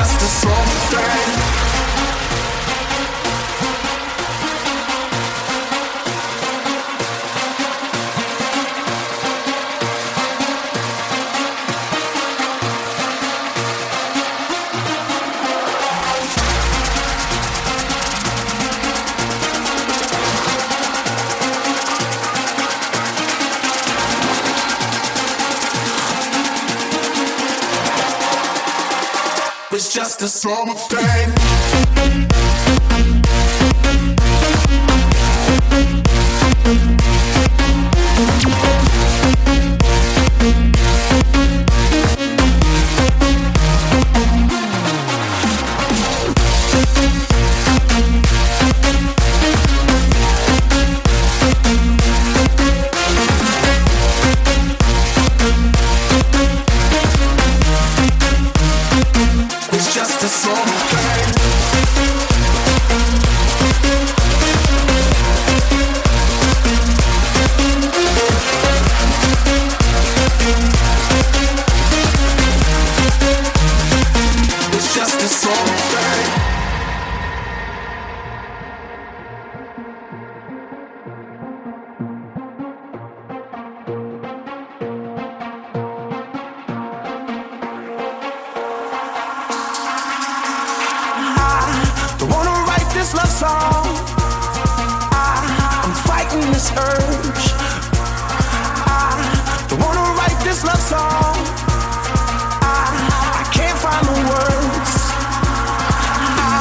just a small thing was just a summer thing. This love song. I, I'm fighting this urge. I don't wanna write this love song. I, I can't find the words. I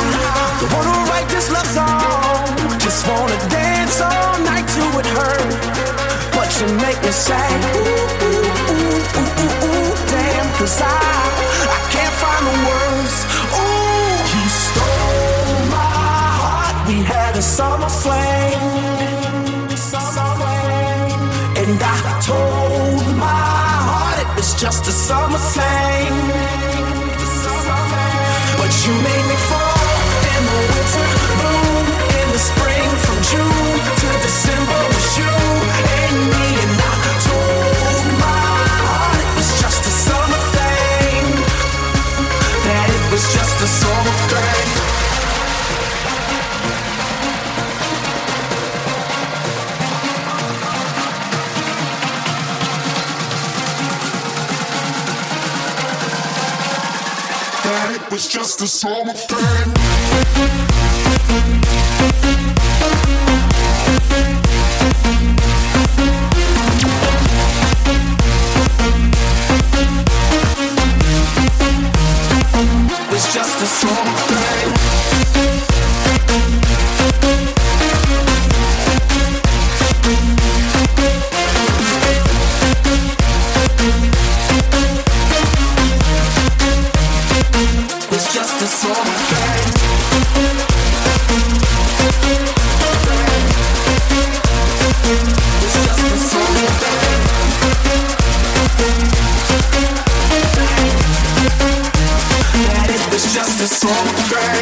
don't wanna write this love song. Just wanna dance all night to it hurt. But you make me say, ooh, ooh, ooh, ooh, ooh, ooh, damn, cause I, I can't find the words. And I told my heart it was just a summer thing. But you made me That it was just a summer thing. That it